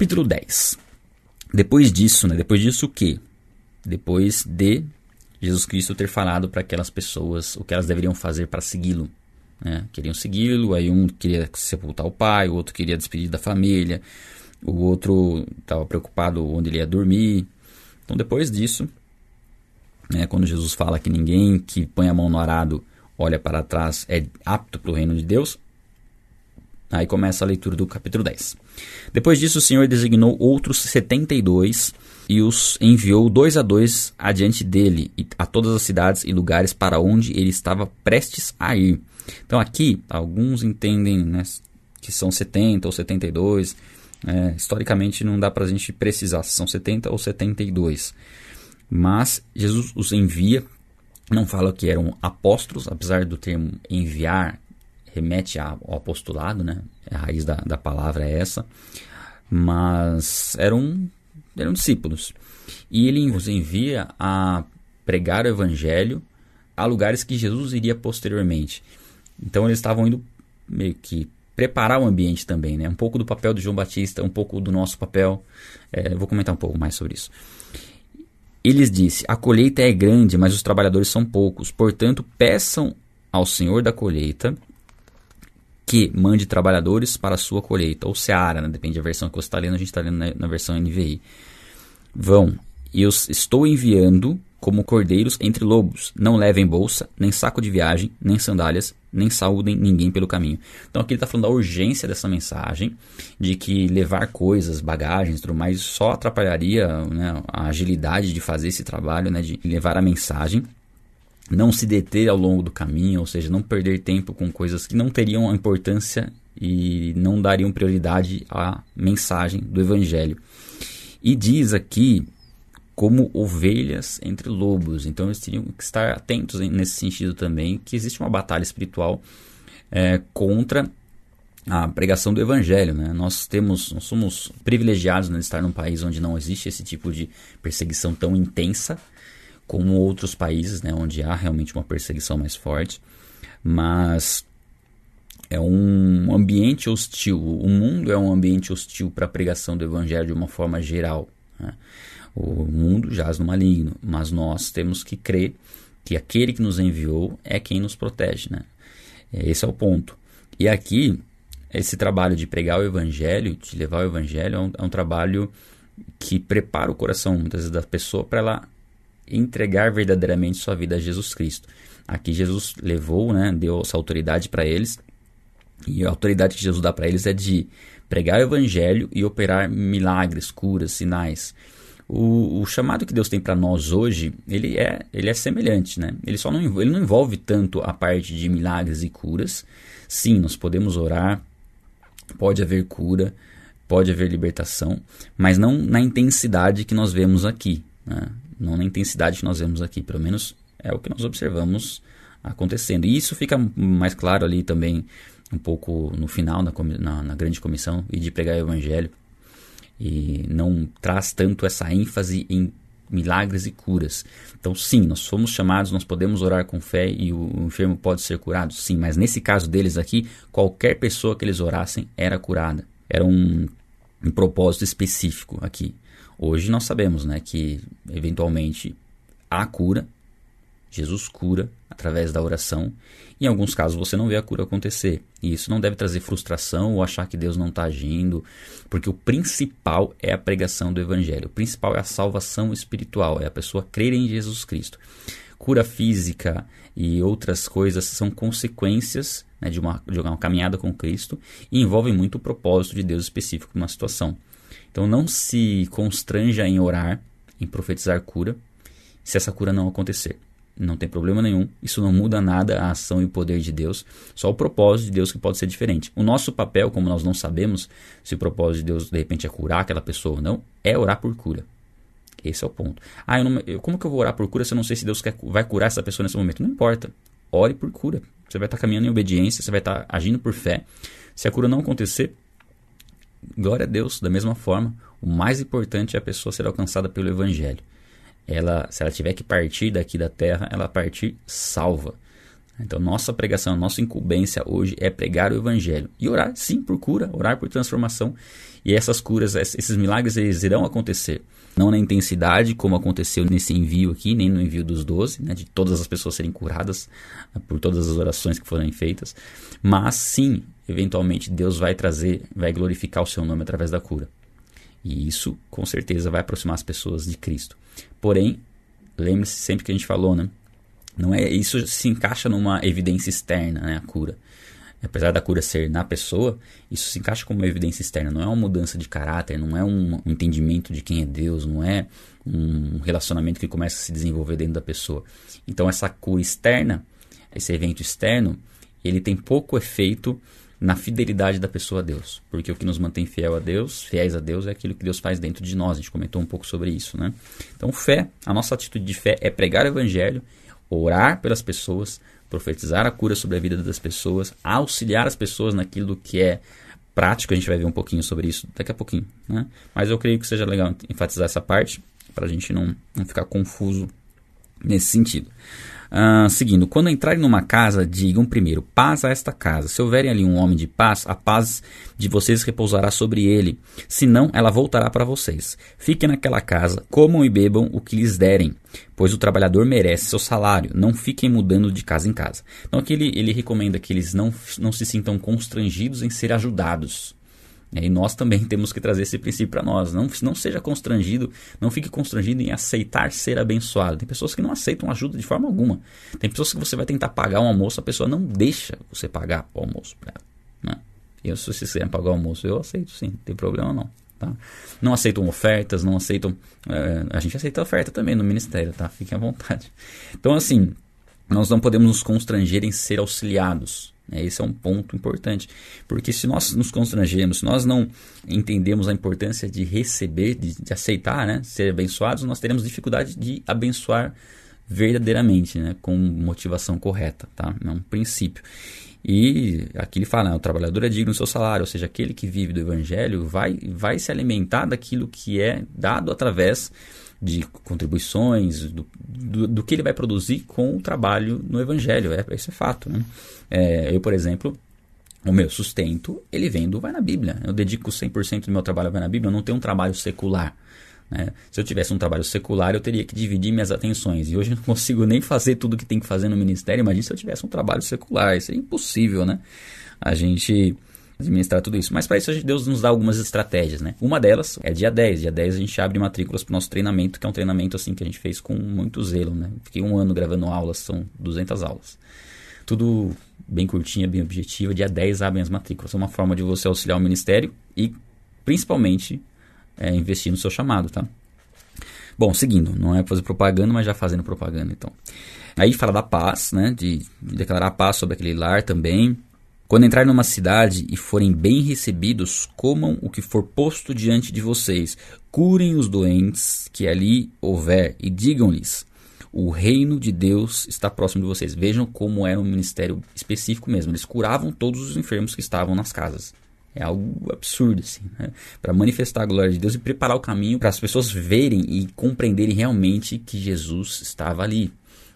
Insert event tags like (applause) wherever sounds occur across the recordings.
Capítulo 10. Depois disso, né? Depois disso o quê? Depois de Jesus Cristo ter falado para aquelas pessoas o que elas deveriam fazer para segui-lo. Né? Queriam segui-lo, aí um queria sepultar o pai, o outro queria despedir da família, o outro estava preocupado onde ele ia dormir. Então, depois disso, né, quando Jesus fala que ninguém que põe a mão no arado olha para trás é apto para o reino de Deus, aí começa a leitura do capítulo 10. Depois disso, o Senhor designou outros 72 e os enviou dois a dois adiante dele a todas as cidades e lugares para onde ele estava prestes a ir. Então aqui, alguns entendem né, que são 70 ou 72. É, historicamente não dá para a gente precisar se são 70 ou 72. Mas Jesus os envia, não fala que eram apóstolos, apesar do termo enviar remete ao apostolado, né? A raiz da, da palavra é essa. Mas eram, eram discípulos. E ele os envia a pregar o evangelho a lugares que Jesus iria posteriormente. Então eles estavam indo meio que preparar o ambiente também, né? Um pouco do papel do João Batista, um pouco do nosso papel. É, vou comentar um pouco mais sobre isso. Eles disse: A colheita é grande, mas os trabalhadores são poucos. Portanto, peçam ao Senhor da colheita que mande trabalhadores para a sua colheita, ou seara, né? depende da versão que você está lendo, a gente está lendo na, na versão NVI. Vão, eu estou enviando como cordeiros entre lobos. Não levem bolsa, nem saco de viagem, nem sandálias, nem saúdem ninguém pelo caminho. Então aqui ele está falando da urgência dessa mensagem, de que levar coisas, bagagens, tudo mais, só atrapalharia né, a agilidade de fazer esse trabalho, né, de levar a mensagem. Não se deter ao longo do caminho, ou seja, não perder tempo com coisas que não teriam importância e não dariam prioridade à mensagem do Evangelho. E diz aqui como ovelhas entre lobos. Então eles teriam que estar atentos nesse sentido também, que existe uma batalha espiritual é, contra a pregação do evangelho, né? Nós temos, nós somos privilegiados né, de estar num país onde não existe esse tipo de perseguição tão intensa como outros países, né, onde há realmente uma perseguição mais forte, mas é um ambiente hostil. O mundo é um ambiente hostil para a pregação do evangelho de uma forma geral. Né? O mundo jaz no maligno, mas nós temos que crer que aquele que nos enviou é quem nos protege, né? Esse é o ponto. E aqui, esse trabalho de pregar o evangelho, de levar o evangelho, é um, é um trabalho que prepara o coração, muitas vezes, da pessoa para ela entregar verdadeiramente sua vida a Jesus Cristo. Aqui Jesus levou, né, deu essa autoridade para eles, e a autoridade que Jesus dá para eles é de pregar o evangelho e operar milagres, curas, sinais. O, o, chamado que Deus tem para nós hoje, ele é, ele é semelhante, né? Ele só não, ele não envolve tanto a parte de milagres e curas. Sim, nós podemos orar, pode haver cura, pode haver libertação, mas não na intensidade que nós vemos aqui, né? Não na intensidade que nós vemos aqui, pelo menos é o que nós observamos acontecendo. E isso fica mais claro ali também um pouco no final, na, na, na grande comissão, e de pregar o evangelho e não traz tanto essa ênfase em milagres e curas. Então, sim, nós somos chamados, nós podemos orar com fé e o enfermo pode ser curado, sim, mas nesse caso deles aqui, qualquer pessoa que eles orassem era curada. Era um, um propósito específico aqui. Hoje nós sabemos né, que, eventualmente, há cura, Jesus cura através da oração. Em alguns casos você não vê a cura acontecer. E isso não deve trazer frustração ou achar que Deus não está agindo, porque o principal é a pregação do Evangelho. O principal é a salvação espiritual, é a pessoa crer em Jesus Cristo. Cura física e outras coisas são consequências né, de, uma, de uma caminhada com Cristo e envolvem muito o propósito de Deus específico numa situação. Então não se constranja em orar, em profetizar cura, se essa cura não acontecer não tem problema nenhum, isso não muda nada a ação e o poder de Deus, só o propósito de Deus que pode ser diferente. O nosso papel, como nós não sabemos se o propósito de Deus de repente é curar aquela pessoa ou não, é orar por cura. Esse é o ponto. Ah, eu não, eu, como que eu vou orar por cura se eu não sei se Deus quer, vai curar essa pessoa nesse momento? Não importa. Ore por cura. Você vai estar caminhando em obediência, você vai estar agindo por fé. Se a cura não acontecer, glória a Deus, da mesma forma, o mais importante é a pessoa ser alcançada pelo Evangelho ela, se ela tiver que partir daqui da terra, ela partir salva. Então, nossa pregação, nossa incumbência hoje é pregar o evangelho e orar, sim, por cura, orar por transformação. E essas curas, esses milagres, eles irão acontecer. Não na intensidade como aconteceu nesse envio aqui, nem no envio dos doze, né, de todas as pessoas serem curadas né, por todas as orações que foram feitas, mas sim, eventualmente Deus vai trazer, vai glorificar o seu nome através da cura. E isso, com certeza, vai aproximar as pessoas de Cristo. Porém, lembre-se sempre que a gente falou, né? Não é isso se encaixa numa evidência externa, né, a cura. Apesar da cura ser na pessoa, isso se encaixa como uma evidência externa, não é uma mudança de caráter, não é um entendimento de quem é Deus, não é um relacionamento que começa a se desenvolver dentro da pessoa. Então essa cura externa, esse evento externo, ele tem pouco efeito na fidelidade da pessoa a Deus, porque o que nos mantém fiel a Deus, fiéis a Deus, é aquilo que Deus faz dentro de nós. A gente comentou um pouco sobre isso, né? Então, fé, a nossa atitude de fé é pregar o evangelho orar pelas pessoas, profetizar a cura sobre a vida das pessoas, auxiliar as pessoas naquilo que é prático. A gente vai ver um pouquinho sobre isso daqui a pouquinho. Né? Mas eu creio que seja legal enfatizar essa parte para a gente não, não ficar confuso nesse sentido. Uh, seguindo, quando entrarem numa casa, digam primeiro: paz a esta casa. Se houverem ali um homem de paz, a paz de vocês repousará sobre ele. Senão, ela voltará para vocês. Fiquem naquela casa, comam e bebam o que lhes derem, pois o trabalhador merece seu salário. Não fiquem mudando de casa em casa. Então, aqui ele, ele recomenda que eles não, não se sintam constrangidos em ser ajudados. E nós também (laughs) temos que trazer esse princípio para nós. Não, não seja constrangido, não fique constrangido em aceitar ser abençoado. Tem pessoas que não aceitam ajuda de forma alguma. Tem pessoas que você vai tentar pagar um almoço, a pessoa não deixa você pagar o almoço para ela. Né? Eu, se vocês quiserem pagar o almoço, eu aceito sim, não tem problema não. Tá? Não aceitam ofertas, não aceitam. É, a gente aceita oferta também no ministério, tá? Fiquem à vontade. Então, assim, nós não podemos nos constranger em ser auxiliados. Né? Esse é um ponto importante. Porque se nós nos constrangemos, se nós não entendemos a importância de receber, de, de aceitar, né? ser abençoados, nós teremos dificuldade de abençoar verdadeiramente, né? com motivação correta. Tá? É um princípio. E aqui ele fala, né, o trabalhador é digno do seu salário, ou seja, aquele que vive do evangelho vai, vai se alimentar daquilo que é dado através de contribuições, do, do, do, que ele vai produzir com o trabalho no Evangelho. É, isso é fato. Né? É, eu, por exemplo, o meu sustento, ele vem do Vai na Bíblia. Eu dedico 100% do meu trabalho ao Vai na Bíblia, eu não tenho um trabalho secular. Né? Se eu tivesse um trabalho secular, eu teria que dividir minhas atenções. E hoje eu não (laughs) consigo nem fazer tudo que tem que fazer no ministério. Imagina se eu tivesse um trabalho secular. Isso é impossível, né? A gente administrar tudo isso. Mas para isso Deus nos dá algumas estratégias, né? Uma delas é dia 10. Dia 10 a gente abre matrículas para o nosso treinamento, que é um treinamento assim que a gente fez com muito zelo, né? Fiquei um ano gravando aulas, são 200 aulas. Tudo bem curtinha, bem objetiva. Dia 10 abrem as matrículas. É uma forma de você auxiliar o ministério e, principalmente, é, investir no seu chamado, tá? Bom, seguindo, não é fazer propaganda, mas já fazendo propaganda, então. Aí fala da paz, né? De, de declarar paz sobre aquele lar também. Quando entrarem numa cidade e forem bem recebidos, comam o que for posto diante de vocês, curem os doentes que ali houver e digam-lhes: o reino de Deus está próximo de vocês. Vejam como era um ministério específico mesmo. Eles curavam todos os enfermos que estavam nas casas. É algo absurdo, assim, né? para manifestar a glória de Deus e preparar o caminho para as pessoas verem e compreenderem realmente que Jesus estava ali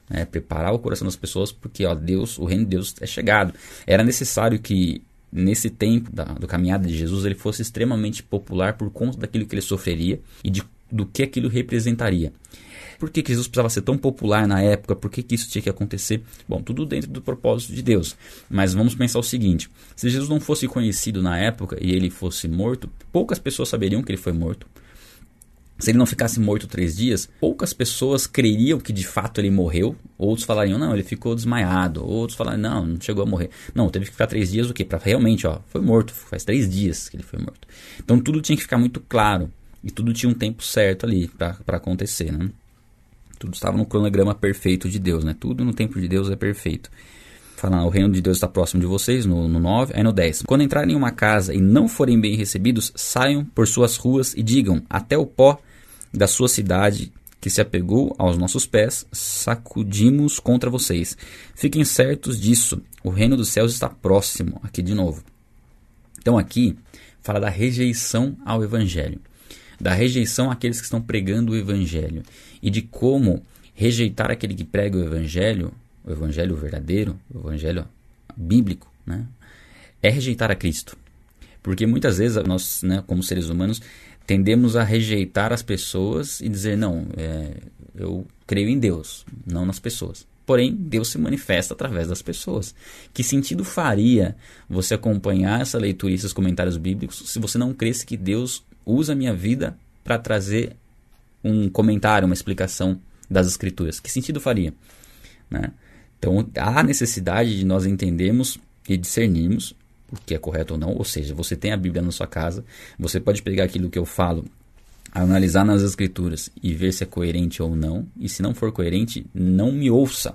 né, preparar o coração das pessoas, porque ó, Deus, o reino de Deus é chegado. Era necessário que nesse tempo da do caminhada de Jesus ele fosse extremamente popular por conta daquilo que ele sofreria e de, do que aquilo representaria. Por que, que Jesus precisava ser tão popular na época? Por que, que isso tinha que acontecer? Bom, tudo dentro do propósito de Deus. Mas vamos pensar o seguinte: se Jesus não fosse conhecido na época e ele fosse morto, poucas pessoas saberiam que ele foi morto se ele não ficasse morto três dias, poucas pessoas creriam que de fato ele morreu. Outros falariam, não, ele ficou desmaiado. Outros falariam, não, não chegou a morrer. Não, teve que ficar três dias o quê? Para realmente, ó, foi morto. Faz três dias que ele foi morto. Então tudo tinha que ficar muito claro. E tudo tinha um tempo certo ali para acontecer, né? Tudo estava no cronograma perfeito de Deus, né? Tudo no tempo de Deus é perfeito. Fala, o reino de Deus está próximo de vocês, no, no 9, aí no 10. Quando entrarem em uma casa e não forem bem recebidos, saiam por suas ruas e digam: Até o pó da sua cidade que se apegou aos nossos pés, sacudimos contra vocês. Fiquem certos disso, o reino dos céus está próximo. Aqui de novo. Então, aqui fala da rejeição ao evangelho, da rejeição àqueles que estão pregando o evangelho e de como rejeitar aquele que prega o evangelho o evangelho verdadeiro, o evangelho bíblico, né, é rejeitar a Cristo. Porque muitas vezes nós, né, como seres humanos, tendemos a rejeitar as pessoas e dizer: não, é, eu creio em Deus, não nas pessoas. Porém, Deus se manifesta através das pessoas. Que sentido faria você acompanhar essa leitura e esses comentários bíblicos se você não cresce que Deus usa a minha vida para trazer um comentário, uma explicação das Escrituras? Que sentido faria? Né? Então, há necessidade de nós entendermos e discernirmos o que é correto ou não. Ou seja, você tem a Bíblia na sua casa, você pode pegar aquilo que eu falo, analisar nas Escrituras e ver se é coerente ou não. E se não for coerente, não me ouça.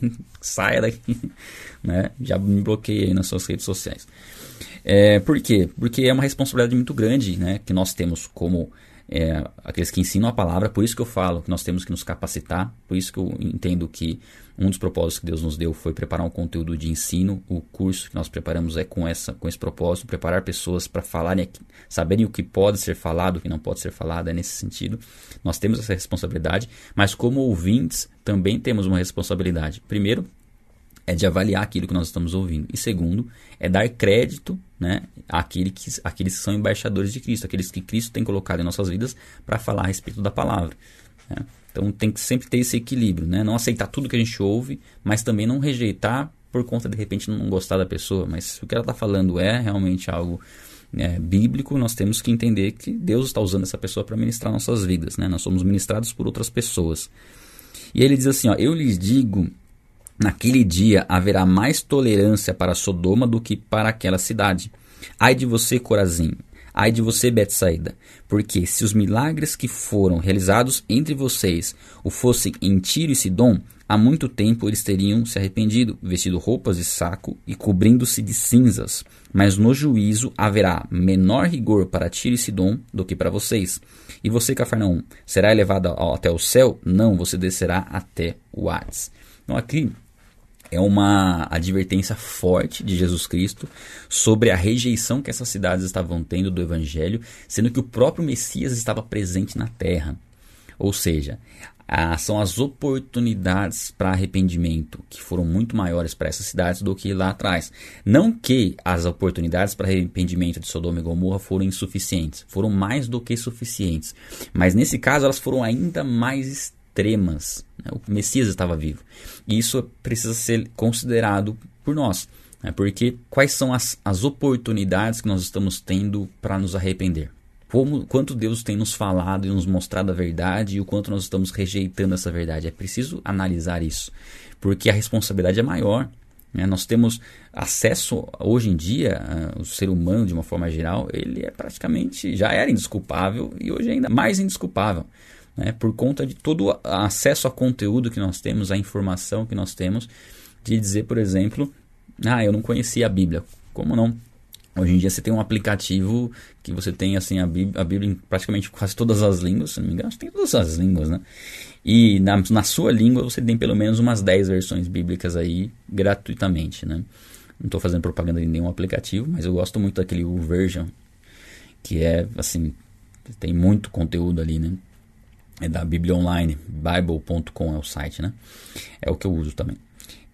(laughs) Saia daqui. (laughs) né? Já me bloqueei nas suas redes sociais. É, por quê? Porque é uma responsabilidade muito grande né, que nós temos como é, aqueles que ensinam a palavra, por isso que eu falo que nós temos que nos capacitar, por isso que eu entendo que um dos propósitos que Deus nos deu foi preparar um conteúdo de ensino. O curso que nós preparamos é com, essa, com esse propósito, preparar pessoas para falarem, saberem o que pode ser falado, o que não pode ser falado, é nesse sentido. Nós temos essa responsabilidade, mas como ouvintes também temos uma responsabilidade. Primeiro, é de avaliar aquilo que nós estamos ouvindo. E segundo, é dar crédito né, àquele que, àqueles que são embaixadores de Cristo, aqueles que Cristo tem colocado em nossas vidas para falar a respeito da palavra. Né? Então tem que sempre ter esse equilíbrio, né? não aceitar tudo que a gente ouve, mas também não rejeitar por conta de repente não gostar da pessoa. Mas se o que ela está falando é realmente algo é, bíblico, nós temos que entender que Deus está usando essa pessoa para ministrar nossas vidas. Né? Nós somos ministrados por outras pessoas. E ele diz assim: ó, Eu lhes digo Naquele dia haverá mais tolerância para Sodoma do que para aquela cidade. Ai de você, Corazim! Ai de você, Betsaida! Porque se os milagres que foram realizados entre vocês o fossem em Tiro e Sidom, há muito tempo eles teriam se arrependido, vestido roupas de saco e cobrindo-se de cinzas. Mas no juízo haverá menor rigor para Tiro e Sidom do que para vocês. E você, Cafarnaum, será elevado até o céu? Não, você descerá até o Hades. Então aqui é uma advertência forte de Jesus Cristo sobre a rejeição que essas cidades estavam tendo do Evangelho, sendo que o próprio Messias estava presente na terra. Ou seja, são as oportunidades para arrependimento que foram muito maiores para essas cidades do que lá atrás. Não que as oportunidades para arrependimento de Sodoma e Gomorra foram insuficientes, foram mais do que suficientes. Mas nesse caso elas foram ainda mais extremas. Né? O Messias estava vivo. E isso precisa ser considerado por nós. Né? Porque quais são as, as oportunidades que nós estamos tendo para nos arrepender? Como, quanto Deus tem nos falado e nos mostrado a verdade e o quanto nós estamos rejeitando essa verdade. É preciso analisar isso, porque a responsabilidade é maior. Né? Nós temos acesso, hoje em dia, o ser humano, de uma forma geral, ele é praticamente, já era indesculpável e hoje é ainda mais indesculpável né, por conta de todo o acesso a conteúdo que nós temos, a informação que nós temos, de dizer, por exemplo, ah, eu não conhecia a Bíblia. Como não? Hoje em dia você tem um aplicativo que você tem assim a Bíblia, a Bíblia em praticamente quase todas as línguas, se não me engano, tem todas as línguas, né? E na, na sua língua você tem pelo menos umas 10 versões bíblicas aí gratuitamente, né? Não estou fazendo propaganda de nenhum aplicativo, mas eu gosto muito daquele Version, que é assim, tem muito conteúdo ali, né? É da Bíblia Online, bible.com é o site, né? É o que eu uso também.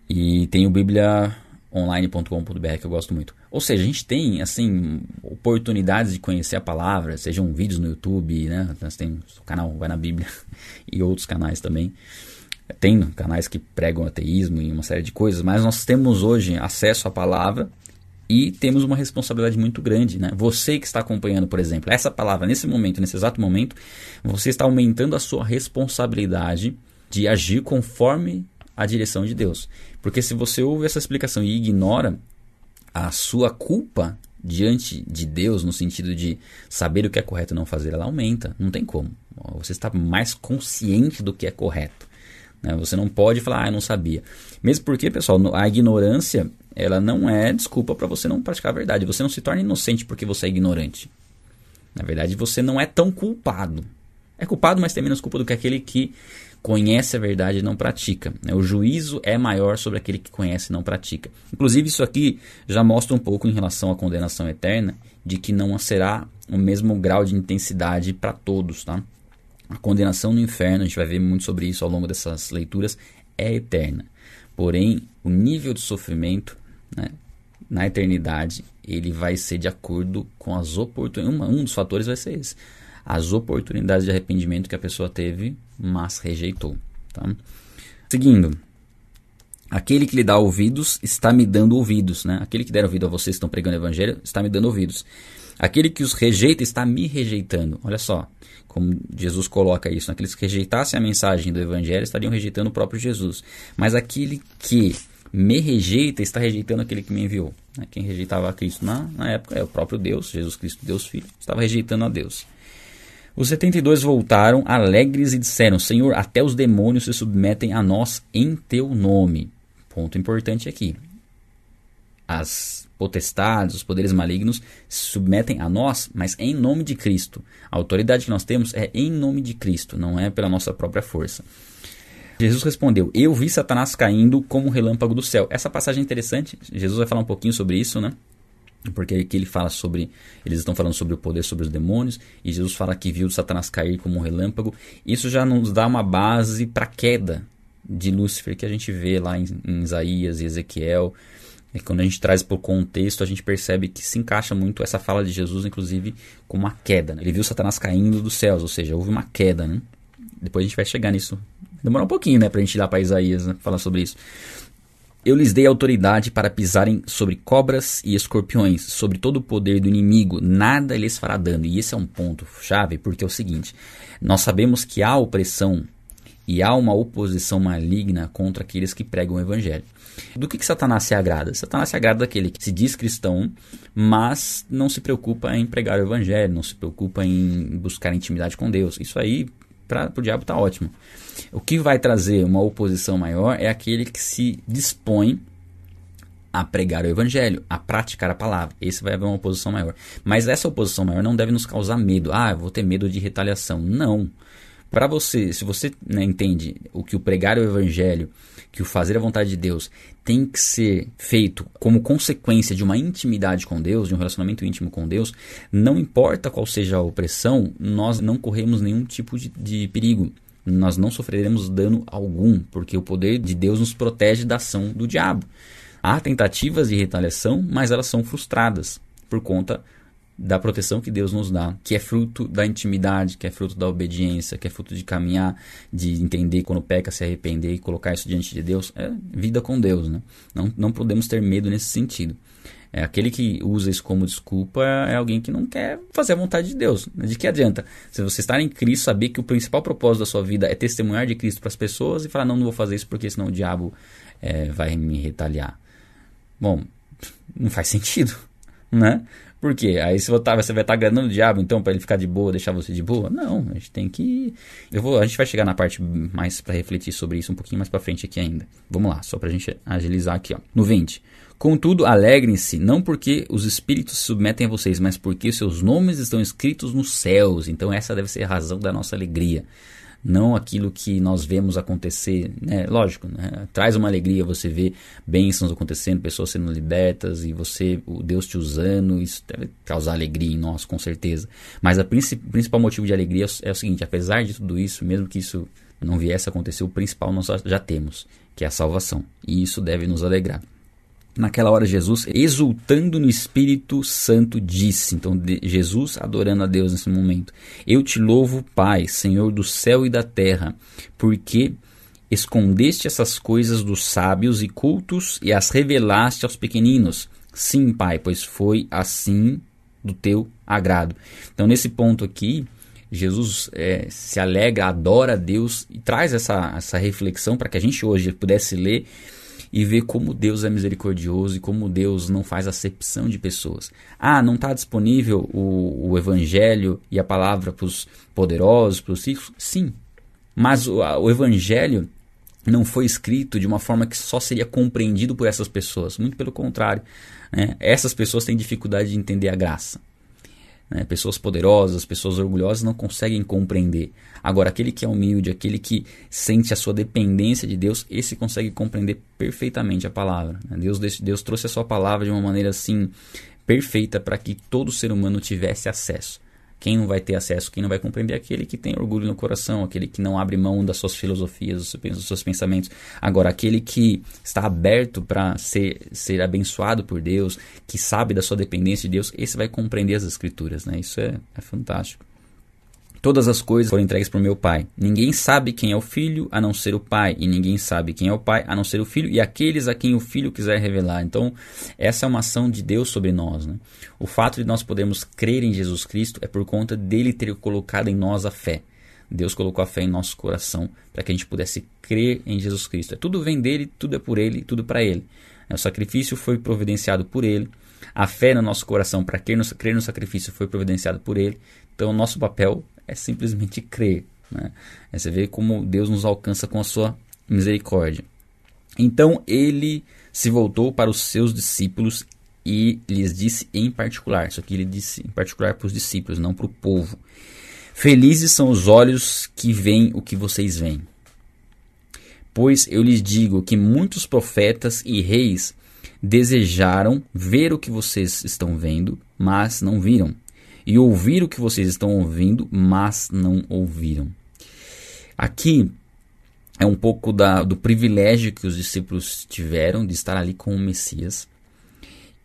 E tem o bibliaonline.com.br que eu gosto muito. Ou seja, a gente tem, assim, oportunidades de conhecer a palavra, sejam vídeos no YouTube, né? Nós tem o canal Vai na Bíblia (laughs) e outros canais também. Tem canais que pregam ateísmo e uma série de coisas, mas nós temos hoje acesso à palavra e temos uma responsabilidade muito grande, né? Você que está acompanhando, por exemplo, essa palavra nesse momento, nesse exato momento, você está aumentando a sua responsabilidade de agir conforme a direção de Deus. Porque se você ouve essa explicação e ignora a sua culpa diante de Deus, no sentido de saber o que é correto e não fazer, ela aumenta. Não tem como. Você está mais consciente do que é correto. Né? Você não pode falar, ah, eu não sabia. Mesmo porque, pessoal, a ignorância ela não é desculpa para você não praticar a verdade. Você não se torna inocente porque você é ignorante. Na verdade, você não é tão culpado. É culpado, mas tem menos culpa do que aquele que conhece a verdade e não pratica. Né? O juízo é maior sobre aquele que conhece e não pratica. Inclusive, isso aqui já mostra um pouco em relação à condenação eterna, de que não será o mesmo grau de intensidade para todos. Tá? A condenação no inferno, a gente vai ver muito sobre isso ao longo dessas leituras, é eterna. Porém, o nível de sofrimento né, na eternidade ele vai ser de acordo com as oportunidades. Um dos fatores vai ser esse: as oportunidades de arrependimento que a pessoa teve, mas rejeitou. Tá? Seguindo, aquele que lhe dá ouvidos está me dando ouvidos. Né? Aquele que der ouvido a vocês que estão pregando o evangelho está me dando ouvidos. Aquele que os rejeita está me rejeitando. Olha só como Jesus coloca isso. Aqueles que rejeitassem a mensagem do evangelho estariam rejeitando o próprio Jesus. Mas aquele que me rejeita está rejeitando aquele que me enviou. Né? Quem rejeitava a Cristo na, na época é o próprio Deus, Jesus Cristo, Deus Filho, estava rejeitando a Deus. Os 72 voltaram alegres e disseram: Senhor, até os demônios se submetem a nós em teu nome. Ponto importante aqui. As potestades, os poderes malignos se submetem a nós, mas em nome de Cristo. A autoridade que nós temos é em nome de Cristo, não é pela nossa própria força. Jesus respondeu: Eu vi Satanás caindo como um relâmpago do céu. Essa passagem é interessante. Jesus vai falar um pouquinho sobre isso, né? Porque aqui ele fala sobre. Eles estão falando sobre o poder sobre os demônios. E Jesus fala que viu Satanás cair como um relâmpago. Isso já nos dá uma base para a queda de Lúcifer que a gente vê lá em, em Isaías e Ezequiel. E quando a gente traz para o contexto, a gente percebe que se encaixa muito essa fala de Jesus, inclusive, com uma queda. Né? Ele viu Satanás caindo dos céus, ou seja, houve uma queda. Né? Depois a gente vai chegar nisso. Demora um pouquinho, né, para a gente ir lá para Isaías né, falar sobre isso. Eu lhes dei autoridade para pisarem sobre cobras e escorpiões, sobre todo o poder do inimigo, nada lhes fará dano. E esse é um ponto chave, porque é o seguinte: nós sabemos que há opressão e há uma oposição maligna contra aqueles que pregam o evangelho. Do que, que Satanás se agrada? Satanás se agrada daquele que se diz cristão, mas não se preocupa em pregar o evangelho, não se preocupa em buscar intimidade com Deus. Isso aí, para o diabo, está ótimo. O que vai trazer uma oposição maior é aquele que se dispõe a pregar o evangelho, a praticar a palavra. Esse vai haver uma oposição maior. Mas essa oposição maior não deve nos causar medo. Ah, vou ter medo de retaliação. Não. Para você, se você né, entende o que o pregar o evangelho, que o fazer a vontade de Deus tem que ser feito como consequência de uma intimidade com Deus, de um relacionamento íntimo com Deus, não importa qual seja a opressão, nós não corremos nenhum tipo de, de perigo. Nós não sofreremos dano algum, porque o poder de Deus nos protege da ação do diabo. Há tentativas de retaliação, mas elas são frustradas por conta da proteção que Deus nos dá, que é fruto da intimidade, que é fruto da obediência, que é fruto de caminhar, de entender quando peca, se arrepender e colocar isso diante de Deus, é vida com Deus, né? Não, não podemos ter medo nesse sentido. É, aquele que usa isso como desculpa é alguém que não quer fazer a vontade de Deus. De que adianta? Se você estar em Cristo, saber que o principal propósito da sua vida é testemunhar de Cristo para as pessoas e falar, não, não vou fazer isso porque senão o diabo é, vai me retaliar. Bom, (laughs) não faz sentido, (laughs) né? Por quê? Aí você, tá, você vai estar tá ganhando o diabo, então, para ele ficar de boa, deixar você de boa? Não, a gente tem que. Eu vou, a gente vai chegar na parte mais para refletir sobre isso um pouquinho mais para frente aqui ainda. Vamos lá, só para a gente agilizar aqui, ó. No 20. Contudo, alegrem-se, não porque os espíritos se submetem a vocês, mas porque seus nomes estão escritos nos céus. Então, essa deve ser a razão da nossa alegria não aquilo que nós vemos acontecer, né? Lógico, né? traz uma alegria você ver bênçãos acontecendo, pessoas sendo libertas e você, o Deus te usando, isso deve causar alegria em nós, com certeza. Mas o principal motivo de alegria é o seguinte: apesar de tudo isso, mesmo que isso não viesse a acontecer, o principal nós já temos, que é a salvação, e isso deve nos alegrar. Naquela hora, Jesus, exultando no Espírito Santo, disse: Então, Jesus adorando a Deus nesse momento: Eu te louvo, Pai, Senhor do céu e da terra, porque escondeste essas coisas dos sábios e cultos e as revelaste aos pequeninos. Sim, Pai, pois foi assim do teu agrado. Então, nesse ponto aqui, Jesus é, se alegra, adora a Deus e traz essa, essa reflexão para que a gente hoje pudesse ler e ver como Deus é misericordioso e como Deus não faz acepção de pessoas. Ah, não está disponível o, o Evangelho e a palavra para os poderosos, para os ricos? Sim. Mas o, o Evangelho não foi escrito de uma forma que só seria compreendido por essas pessoas. Muito pelo contrário. Né? Essas pessoas têm dificuldade de entender a graça. Né? Pessoas poderosas, pessoas orgulhosas não conseguem compreender. Agora, aquele que é humilde, aquele que sente a sua dependência de Deus, esse consegue compreender perfeitamente a palavra. Né? Deus, Deus trouxe a sua palavra de uma maneira assim perfeita para que todo ser humano tivesse acesso. Quem não vai ter acesso, quem não vai compreender é aquele que tem orgulho no coração, aquele que não abre mão das suas filosofias, dos seus pensamentos. Agora, aquele que está aberto para ser, ser abençoado por Deus, que sabe da sua dependência de Deus, esse vai compreender as Escrituras. Né? Isso é, é fantástico. Todas as coisas foram entregues por meu Pai. Ninguém sabe quem é o Filho a não ser o Pai, e ninguém sabe quem é o Pai a não ser o Filho e aqueles a quem o Filho quiser revelar. Então, essa é uma ação de Deus sobre nós. Né? O fato de nós podermos crer em Jesus Cristo é por conta dele ter colocado em nós a fé. Deus colocou a fé em nosso coração para que a gente pudesse crer em Jesus Cristo. É tudo vem dele, tudo é por ele, tudo para ele. O sacrifício foi providenciado por ele. A fé no nosso coração para crer no sacrifício foi providenciado por ele. Então, nosso papel é simplesmente crer. Né? Aí você vê como Deus nos alcança com a sua misericórdia. Então ele se voltou para os seus discípulos e lhes disse em particular, isso aqui ele disse em particular para os discípulos, não para o povo. Felizes são os olhos que veem o que vocês veem. Pois eu lhes digo que muitos profetas e reis desejaram ver o que vocês estão vendo, mas não viram e ouvir o que vocês estão ouvindo, mas não ouviram. Aqui é um pouco da, do privilégio que os discípulos tiveram de estar ali com o Messias.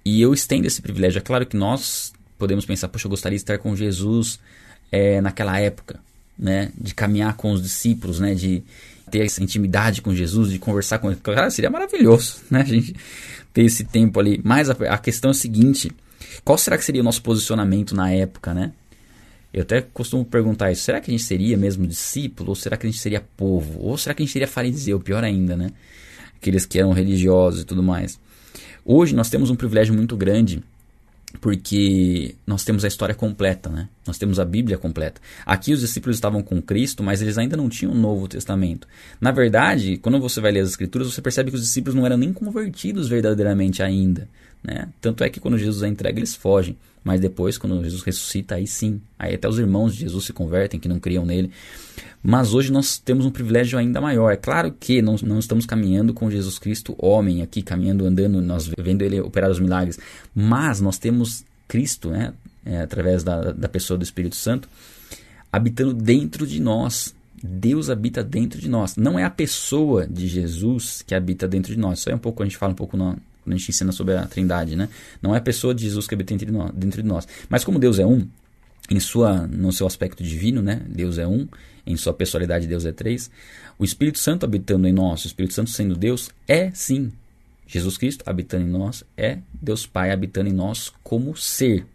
E eu estendo esse privilégio. É claro que nós podemos pensar, poxa, eu gostaria de estar com Jesus é, naquela época, né? De caminhar com os discípulos, né? De ter essa intimidade com Jesus, de conversar com ele. Cara, seria maravilhoso, né? A gente ter esse tempo ali. Mas a, a questão é a seguinte: qual será que seria o nosso posicionamento na época, né? Eu até costumo perguntar isso. Será que a gente seria mesmo discípulo? Ou será que a gente seria povo? Ou será que a gente seria fariseu? Pior ainda, né? Aqueles que eram religiosos e tudo mais. Hoje nós temos um privilégio muito grande porque nós temos a história completa, né? Nós temos a Bíblia completa. Aqui os discípulos estavam com Cristo, mas eles ainda não tinham o Novo Testamento. Na verdade, quando você vai ler as Escrituras, você percebe que os discípulos não eram nem convertidos verdadeiramente ainda. Né? Tanto é que quando Jesus é entregue, eles fogem. Mas depois, quando Jesus ressuscita, aí sim. Aí até os irmãos de Jesus se convertem, que não criam nele. Mas hoje nós temos um privilégio ainda maior. É claro que não, não estamos caminhando com Jesus Cristo, homem, aqui, caminhando, andando, nós vendo ele operar os milagres. Mas nós temos Cristo, né? É, através da, da pessoa do Espírito Santo, habitando dentro de nós. Deus habita dentro de nós. Não é a pessoa de Jesus que habita dentro de nós. Isso é um pouco, a gente fala um pouco no, quando a gente ensina sobre a trindade, né? Não é a pessoa de Jesus que habita dentro de nós. Mas como Deus é um, em sua, no seu aspecto divino, né? Deus é um, em sua personalidade Deus é três. O Espírito Santo habitando em nós, o Espírito Santo sendo Deus, é sim Jesus Cristo habitando em nós, é Deus Pai habitando em nós como ser.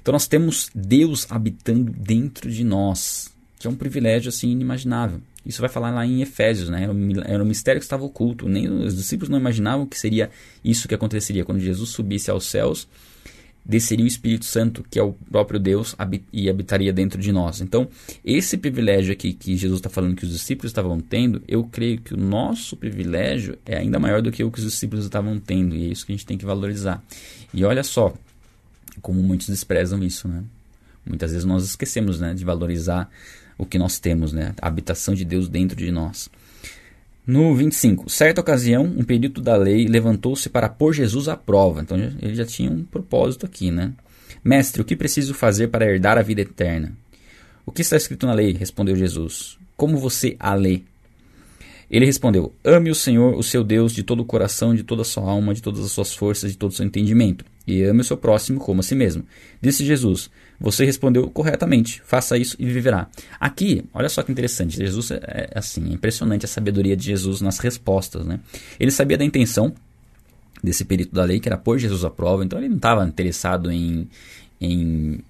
Então nós temos Deus habitando dentro de nós, que é um privilégio assim inimaginável. Isso vai falar lá em Efésios, né? Era um mistério que estava oculto. Nem os discípulos não imaginavam que seria isso que aconteceria quando Jesus subisse aos céus. Desceria o Espírito Santo, que é o próprio Deus, e habitaria dentro de nós. Então, esse privilégio aqui que Jesus está falando que os discípulos estavam tendo, eu creio que o nosso privilégio é ainda maior do que o que os discípulos estavam tendo, e é isso que a gente tem que valorizar. E olha só, como muitos desprezam isso, né? Muitas vezes nós esquecemos né, de valorizar o que nós temos, né? A habitação de Deus dentro de nós. No 25, certa ocasião, um perito da lei levantou-se para pôr Jesus à prova. Então ele já tinha um propósito aqui, né? Mestre, o que preciso fazer para herdar a vida eterna? O que está escrito na lei? Respondeu Jesus. Como você a lê? Ele respondeu: Ame o Senhor, o seu Deus, de todo o coração, de toda a sua alma, de todas as suas forças, de todo o seu entendimento, e ame o seu próximo como a si mesmo. Disse Jesus: você respondeu corretamente. Faça isso e viverá. Aqui, olha só que interessante. Jesus é, é assim, é impressionante a sabedoria de Jesus nas respostas, né? Ele sabia da intenção desse perito da lei, que era pôr Jesus à prova. Então ele não estava interessado em, em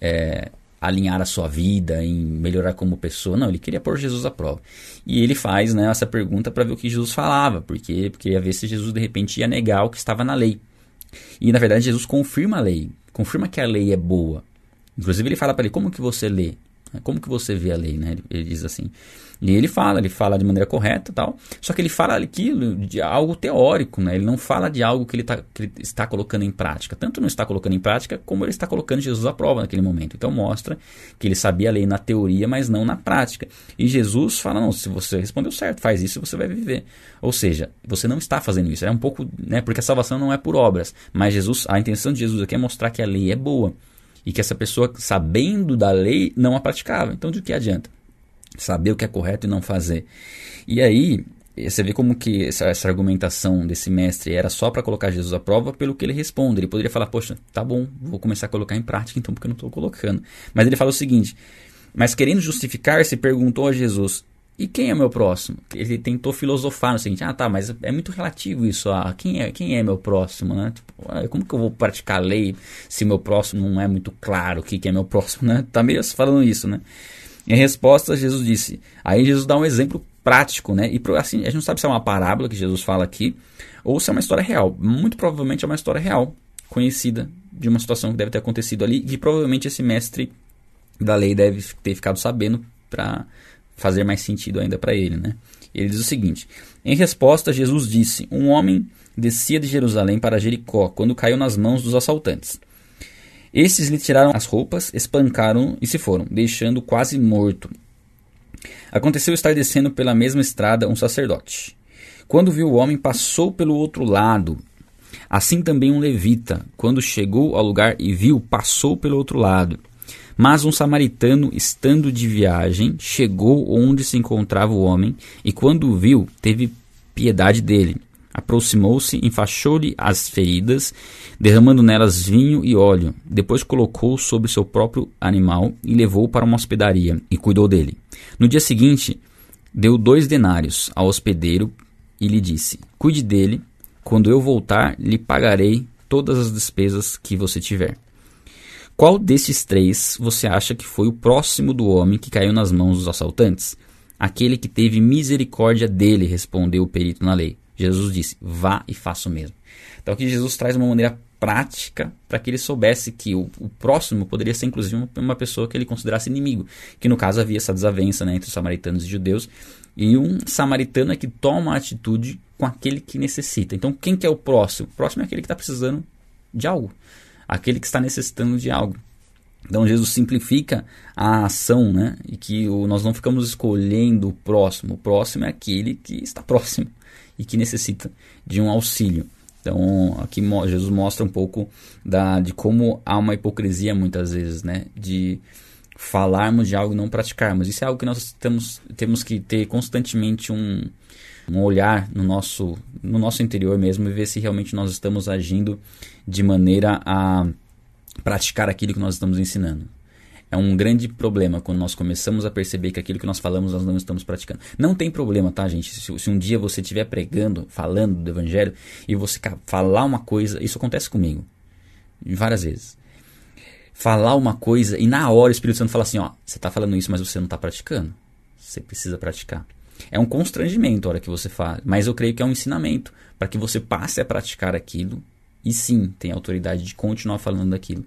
é, alinhar a sua vida, em melhorar como pessoa. Não, ele queria pôr Jesus à prova. E ele faz né, essa pergunta para ver o que Jesus falava, porque, porque ia ver se Jesus de repente ia negar o que estava na lei. E na verdade Jesus confirma a lei confirma que a lei é boa. Inclusive ele fala para ele, como que você lê? Como que você vê a lei, né? Ele, diz assim. E ele fala, ele fala de maneira correta tal. Só que ele fala aquilo de algo teórico, né? Ele não fala de algo que ele, tá, que ele está colocando em prática. Tanto não está colocando em prática, como ele está colocando Jesus à prova naquele momento. Então mostra que ele sabia a lei na teoria, mas não na prática. E Jesus fala, não, se você respondeu certo, faz isso você vai viver. Ou seja, você não está fazendo isso. É um pouco, né? Porque a salvação não é por obras. Mas Jesus, a intenção de Jesus aqui é mostrar que a lei é boa. E que essa pessoa, sabendo da lei, não a praticava. Então, de que adianta? Saber o que é correto e não fazer. E aí, você vê como que essa, essa argumentação desse mestre era só para colocar Jesus à prova pelo que ele responde. Ele poderia falar, poxa, tá bom, vou começar a colocar em prática então, porque eu não estou colocando. Mas ele fala o seguinte: mas querendo justificar-se, perguntou a Jesus: e quem é meu próximo? Ele tentou filosofar no seguinte: ah, tá, mas é muito relativo isso. Ah, quem é, quem é meu próximo, né? Tipo, ah, como que eu vou praticar a lei se meu próximo não é muito claro o que, que é meu (laughs) próximo, né? Tá meio falando isso, né? Em resposta, Jesus disse. Aí Jesus dá um exemplo prático, né? E assim, a gente não sabe se é uma parábola que Jesus fala aqui ou se é uma história real. Muito provavelmente é uma história real, conhecida de uma situação que deve ter acontecido ali e provavelmente esse mestre da lei deve ter ficado sabendo para fazer mais sentido ainda para ele, né? Ele diz o seguinte: Em resposta, Jesus disse: Um homem descia de Jerusalém para Jericó quando caiu nas mãos dos assaltantes. Estes lhe tiraram as roupas, espancaram e se foram, deixando quase morto. Aconteceu estar descendo pela mesma estrada um sacerdote. Quando viu o homem, passou pelo outro lado. Assim também um levita, quando chegou ao lugar e viu, passou pelo outro lado. Mas um samaritano, estando de viagem, chegou onde se encontrava o homem, e quando o viu, teve piedade dele. Aproximou-se, enfaixou-lhe as feridas, derramando nelas vinho e óleo. Depois colocou sobre seu próprio animal e levou para uma hospedaria e cuidou dele. No dia seguinte, deu dois denários ao hospedeiro e lhe disse: Cuide dele, quando eu voltar, lhe pagarei todas as despesas que você tiver. Qual destes três você acha que foi o próximo do homem que caiu nas mãos dos assaltantes? Aquele que teve misericórdia dele, respondeu o perito na lei. Jesus disse: Vá e faça o mesmo. Então aqui Jesus traz uma maneira prática para que ele soubesse que o, o, próximo poderia ser inclusive uma, uma, pessoa que ele considerasse inimigo, que no caso havia essa desavença né, entre os samaritanos e judeus, e um samaritano é que toma a atitude com aquele que necessita. Então quem que é o próximo? O próximo é aquele que está precisando de algo aquele que está necessitando de algo. Então Jesus simplifica a ação, né? E que o, nós não ficamos escolhendo o próximo. O próximo é aquele que está próximo e que necessita de um auxílio. Então aqui Jesus mostra um pouco da, de como há uma hipocrisia muitas vezes, né? De falarmos de algo e não praticarmos. Isso é algo que nós temos, temos que ter constantemente um, um olhar no nosso, no nosso interior mesmo e ver se realmente nós estamos agindo de maneira a praticar aquilo que nós estamos ensinando. É um grande problema quando nós começamos a perceber que aquilo que nós falamos nós não estamos praticando. Não tem problema, tá, gente? Se, se um dia você estiver pregando, falando do evangelho e você falar uma coisa, isso acontece comigo várias vezes. Falar uma coisa e na hora o Espírito Santo fala assim: ó, você está falando isso, mas você não está praticando. Você precisa praticar. É um constrangimento a hora que você fala, mas eu creio que é um ensinamento para que você passe a praticar aquilo e sim tem autoridade de continuar falando daquilo.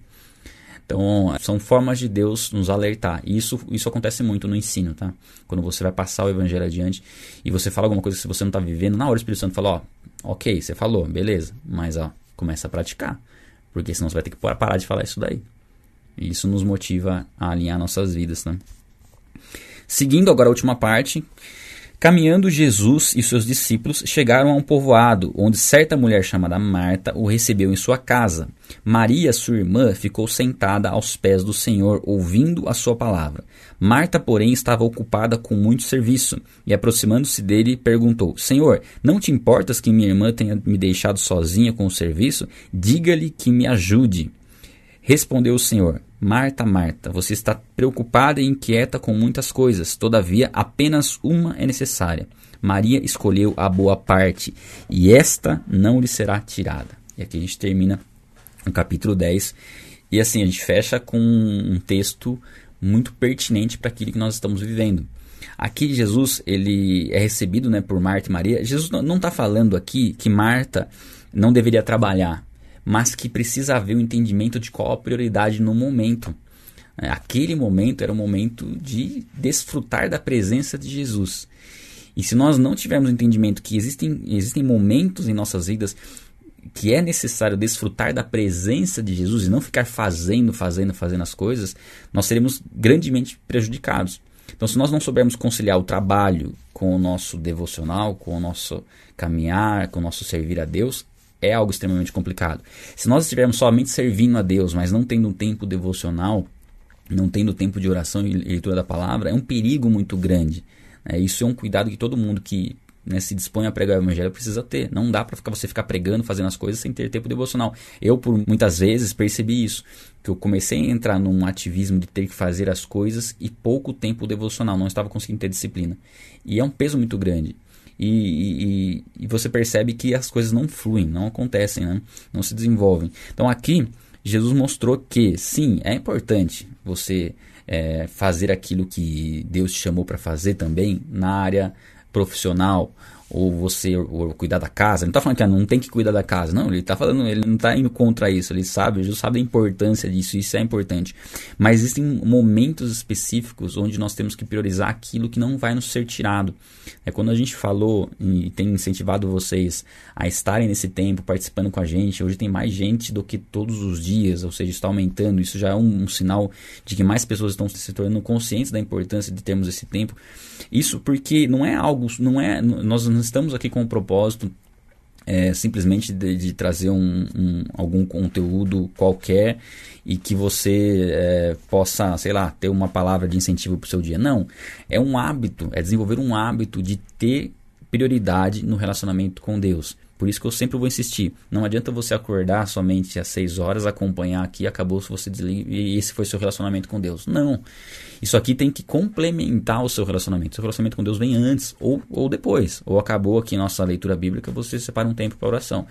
Então, são formas de Deus nos alertar. E isso, isso acontece muito no ensino, tá? Quando você vai passar o evangelho adiante e você fala alguma coisa que você não está vivendo, na hora o Espírito Santo fala, ó, ok, você falou, beleza, mas ó, começa a praticar. Porque senão você vai ter que parar de falar isso daí. E isso nos motiva a alinhar nossas vidas, tá? Seguindo agora a última parte, Caminhando Jesus e seus discípulos chegaram a um povoado, onde certa mulher chamada Marta o recebeu em sua casa. Maria, sua irmã, ficou sentada aos pés do Senhor, ouvindo a sua palavra. Marta, porém, estava ocupada com muito serviço, e aproximando-se dele, perguntou: Senhor, não te importas que minha irmã tenha me deixado sozinha com o serviço? Diga-lhe que me ajude. Respondeu o Senhor: Marta, Marta, você está preocupada e inquieta com muitas coisas, todavia apenas uma é necessária. Maria escolheu a boa parte, e esta não lhe será tirada. E aqui a gente termina o capítulo 10. E assim, a gente fecha com um texto muito pertinente para aquilo que nós estamos vivendo. Aqui Jesus ele é recebido né, por Marta e Maria. Jesus não está falando aqui que Marta não deveria trabalhar mas que precisa haver o um entendimento de qual a prioridade no momento. É, aquele momento era o momento de desfrutar da presença de Jesus. E se nós não tivermos entendimento que existem, existem momentos em nossas vidas que é necessário desfrutar da presença de Jesus e não ficar fazendo, fazendo, fazendo as coisas, nós seremos grandemente prejudicados. Então, se nós não soubermos conciliar o trabalho com o nosso devocional, com o nosso caminhar, com o nosso servir a Deus, é algo extremamente complicado. Se nós estivermos somente servindo a Deus, mas não tendo um tempo devocional, não tendo tempo de oração e leitura da palavra, é um perigo muito grande. É, isso é um cuidado que todo mundo que né, se dispõe a pregar o evangelho precisa ter. Não dá para você ficar pregando, fazendo as coisas sem ter tempo devocional. Eu, por muitas vezes, percebi isso. Que eu comecei a entrar num ativismo de ter que fazer as coisas e pouco tempo devocional. Não estava conseguindo ter disciplina. E é um peso muito grande. E, e, e você percebe que as coisas não fluem, não acontecem, né? não se desenvolvem. Então aqui, Jesus mostrou que, sim, é importante você é, fazer aquilo que Deus te chamou para fazer também na área profissional ou você ou cuidar da casa. Ele não está falando que ah, não tem que cuidar da casa. Não, ele está falando, ele não está indo contra isso. Ele sabe, Jesus sabe da importância disso, isso é importante. Mas existem momentos específicos onde nós temos que priorizar aquilo que não vai nos ser tirado. É quando a gente falou e tem incentivado vocês a estarem nesse tempo, participando com a gente. Hoje tem mais gente do que todos os dias, ou seja, está aumentando. Isso já é um, um sinal de que mais pessoas estão se tornando conscientes da importância de termos esse tempo. Isso porque não é algo, não é, nós não estamos aqui com o propósito é, simplesmente de, de trazer um, um, algum conteúdo qualquer e que você é, possa, sei lá, ter uma palavra de incentivo para o seu dia. Não. É um hábito, é desenvolver um hábito de ter prioridade no relacionamento com Deus. Por isso que eu sempre vou insistir. Não adianta você acordar somente às 6 horas, acompanhar aqui, acabou se você desliga e esse foi seu relacionamento com Deus. Não. Isso aqui tem que complementar o seu relacionamento. Seu relacionamento com Deus vem antes ou, ou depois. Ou acabou aqui nossa leitura bíblica, você separa um tempo para oração.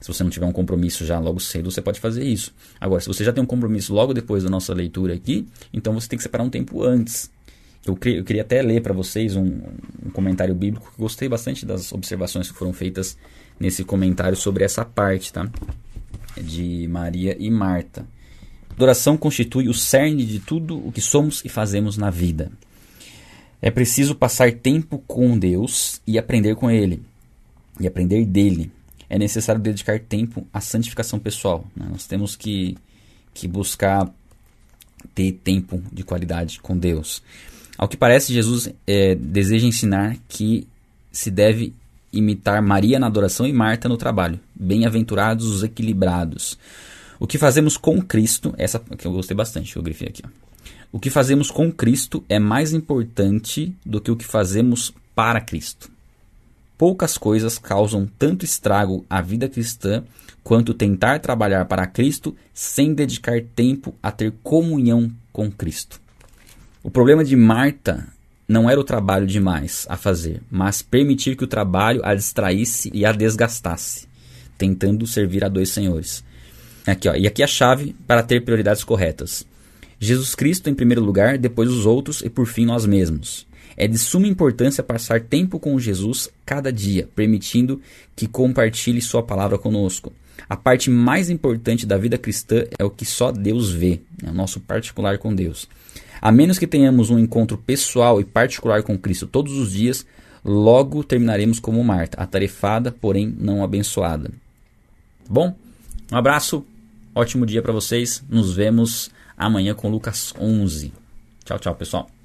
Se você não tiver um compromisso já logo cedo, você pode fazer isso. Agora, se você já tem um compromisso logo depois da nossa leitura aqui, então você tem que separar um tempo antes. Eu, eu queria até ler para vocês um, um, comentário bíblico que gostei bastante das observações que foram feitas nesse comentário sobre essa parte, tá? De Maria e Marta. Adoração constitui o cerne de tudo o que somos e fazemos na vida. É preciso passar tempo com Deus e aprender com Ele, e aprender dele. É necessário dedicar tempo à santificação pessoal. Né? Nós temos que, que buscar ter tempo de qualidade com Deus. Ao que parece, Jesus é, deseja ensinar que se deve imitar Maria na adoração e Marta no trabalho. Bem-aventurados os equilibrados. O que fazemos com Cristo, essa que eu gostei bastante, eu grifei aqui. Ó. O que fazemos com Cristo é mais importante do que o que fazemos para Cristo. Poucas coisas causam tanto estrago à vida cristã quanto tentar trabalhar para Cristo sem dedicar tempo a ter comunhão com Cristo. O problema de Marta não era o trabalho demais a fazer, mas permitir que o trabalho a distraísse e a desgastasse, tentando servir a dois senhores. Aqui, ó, e aqui a chave para ter prioridades corretas. Jesus Cristo em primeiro lugar, depois os outros e por fim nós mesmos. É de suma importância passar tempo com Jesus cada dia, permitindo que compartilhe Sua palavra conosco. A parte mais importante da vida cristã é o que só Deus vê, é o nosso particular com Deus. A menos que tenhamos um encontro pessoal e particular com Cristo todos os dias, logo terminaremos como Marta, atarefada, porém não abençoada. Bom, um abraço, ótimo dia para vocês. Nos vemos amanhã com Lucas 11. Tchau, tchau, pessoal.